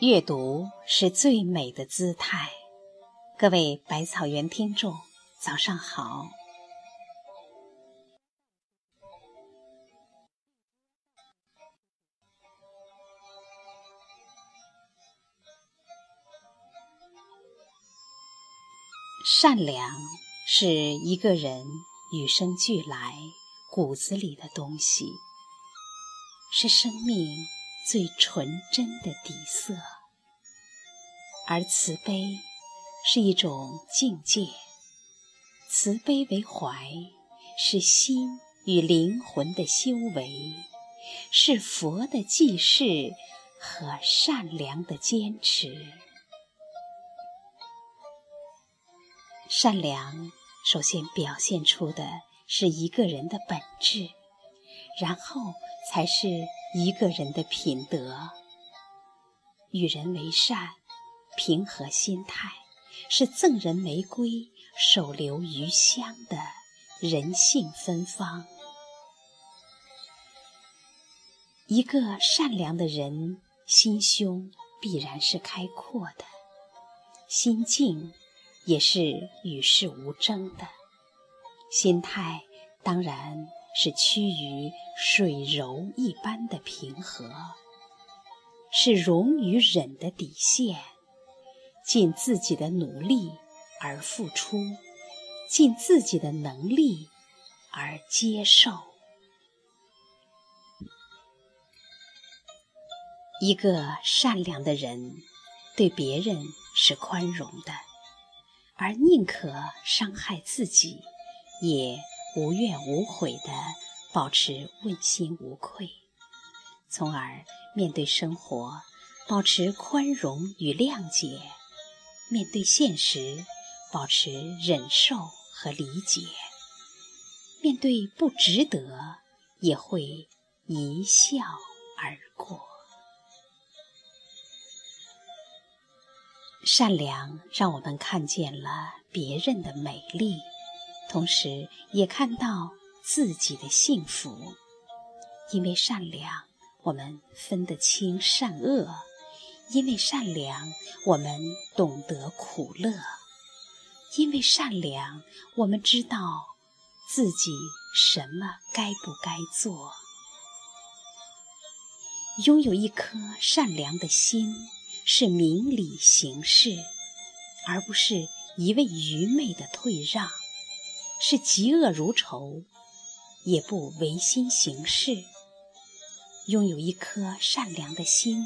阅读是最美的姿态。各位百草园听众，早上好。善良是一个人与生俱来、骨子里的东西，是生命。最纯真的底色，而慈悲是一种境界。慈悲为怀，是心与灵魂的修为，是佛的济世和善良的坚持。善良首先表现出的是一个人的本质，然后才是。一个人的品德，与人为善，平和心态，是赠人玫瑰，手留余香的人性芬芳。一个善良的人，心胸必然是开阔的，心境也是与世无争的，心态当然。是趋于水柔一般的平和，是容与忍的底线，尽自己的努力而付出，尽自己的能力而接受。一个善良的人，对别人是宽容的，而宁可伤害自己，也。无怨无悔地保持问心无愧，从而面对生活保持宽容与谅解，面对现实保持忍受和理解，面对不值得也会一笑而过。善良让我们看见了别人的美丽。同时，也看到自己的幸福。因为善良，我们分得清善恶；因为善良，我们懂得苦乐；因为善良，我们知道自己什么该不该做。拥有一颗善良的心，是明理行事，而不是一味愚昧的退让。是嫉恶如仇，也不违心行事。拥有一颗善良的心，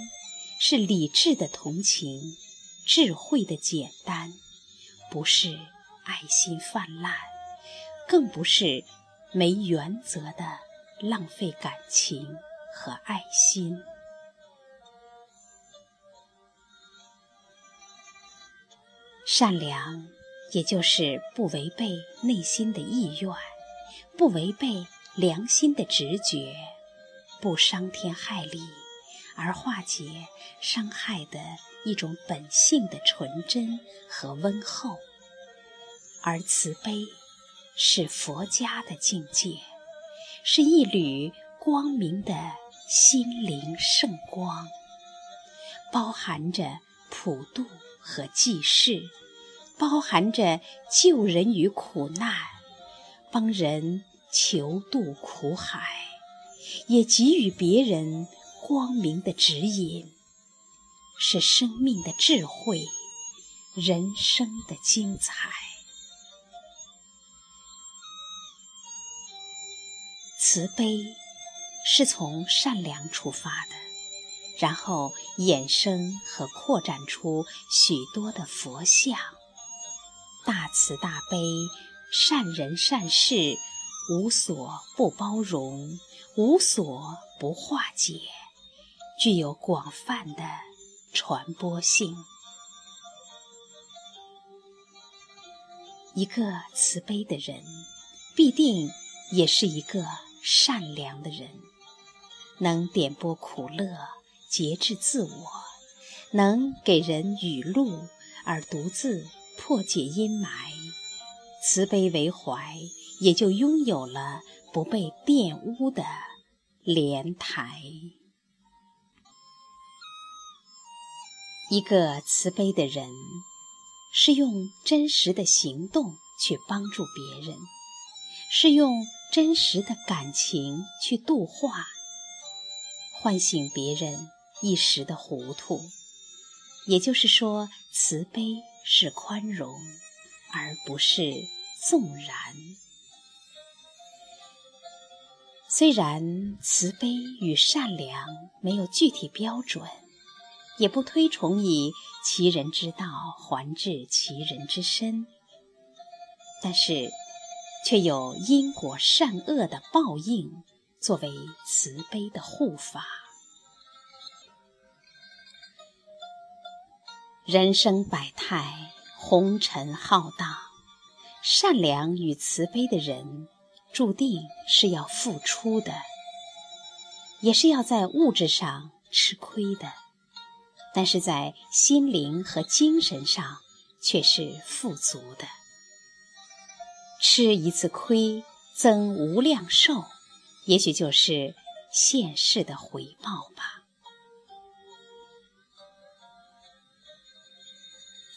是理智的同情，智慧的简单，不是爱心泛滥，更不是没原则的浪费感情和爱心。善良。也就是不违背内心的意愿，不违背良心的直觉，不伤天害理，而化解伤害的一种本性的纯真和温厚。而慈悲是佛家的境界，是一缕光明的心灵圣光，包含着普度和济世。包含着救人于苦难，帮人求渡苦海，也给予别人光明的指引，是生命的智慧，人生的精彩。慈悲是从善良出发的，然后衍生和扩展出许多的佛像。大慈大悲，善人善事，无所不包容，无所不化解，具有广泛的传播性。一个慈悲的人，必定也是一个善良的人，能点拨苦乐，节制自我，能给人雨露，而独自。破解阴霾，慈悲为怀，也就拥有了不被玷污的莲台。一个慈悲的人，是用真实的行动去帮助别人，是用真实的感情去度化，唤醒别人一时的糊涂。也就是说，慈悲是宽容，而不是纵然。虽然慈悲与善良没有具体标准，也不推崇以其人之道还治其人之身，但是却有因果善恶的报应作为慈悲的护法。人生百态，红尘浩荡，善良与慈悲的人。注定是要付出的，也是要在物质上吃亏的，但是在心灵和精神上却是富足的。吃一次亏，增无量寿，也许就是现世的回报吧。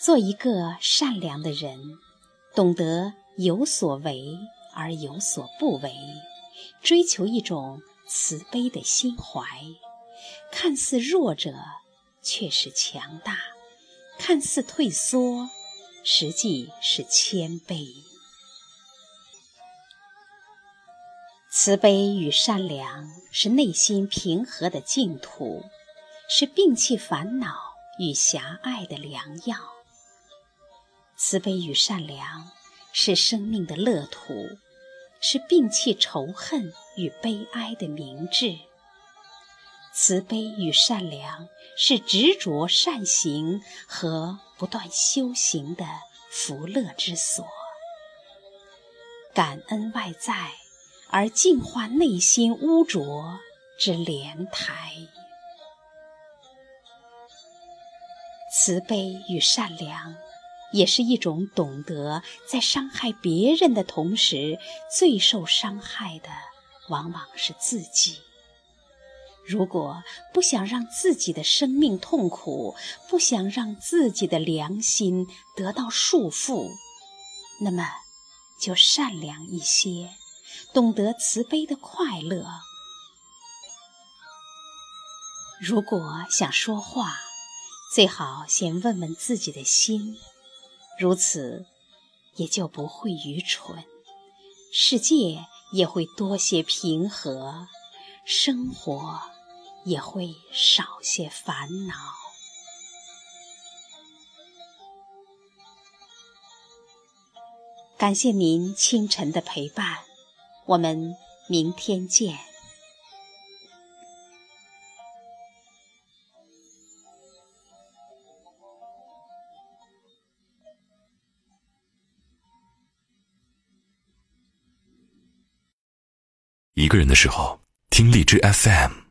做一个善良的人，懂得有所为。而有所不为，追求一种慈悲的心怀，看似弱者，却是强大；看似退缩，实际是谦卑。慈悲与善良是内心平和的净土，是摒弃烦恼与狭隘的良药。慈悲与善良是生命的乐土。是摒弃仇恨与悲哀的明智，慈悲与善良是执着善行和不断修行的福乐之所。感恩外在，而净化内心污浊之莲台。慈悲与善良。也是一种懂得，在伤害别人的同时，最受伤害的往往是自己。如果不想让自己的生命痛苦，不想让自己的良心得到束缚，那么就善良一些，懂得慈悲的快乐。如果想说话，最好先问问自己的心。如此，也就不会愚蠢，世界也会多些平和，生活也会少些烦恼。感谢您清晨的陪伴，我们明天见。一个人的时候，听荔枝 FM。